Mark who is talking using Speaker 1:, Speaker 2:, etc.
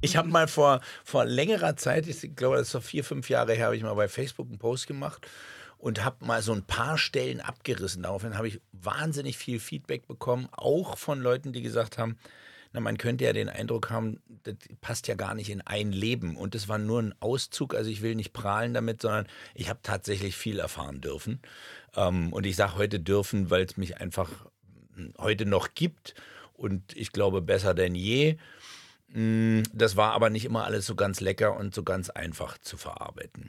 Speaker 1: Ich habe mal vor, vor längerer Zeit, ich glaube, das ist so vier, fünf Jahre her, habe ich mal bei Facebook einen Post gemacht und habe mal so ein paar Stellen abgerissen. Daraufhin habe ich wahnsinnig viel Feedback bekommen, auch von Leuten, die gesagt haben, na, man könnte ja den Eindruck haben, das passt ja gar nicht in ein Leben. Und das war nur ein Auszug. Also ich will nicht prahlen damit, sondern ich habe tatsächlich viel erfahren dürfen. Ähm, und ich sage heute dürfen, weil es mich einfach heute noch gibt. Und ich glaube, besser denn je. Mm, das war aber nicht immer alles so ganz lecker und so ganz einfach zu verarbeiten.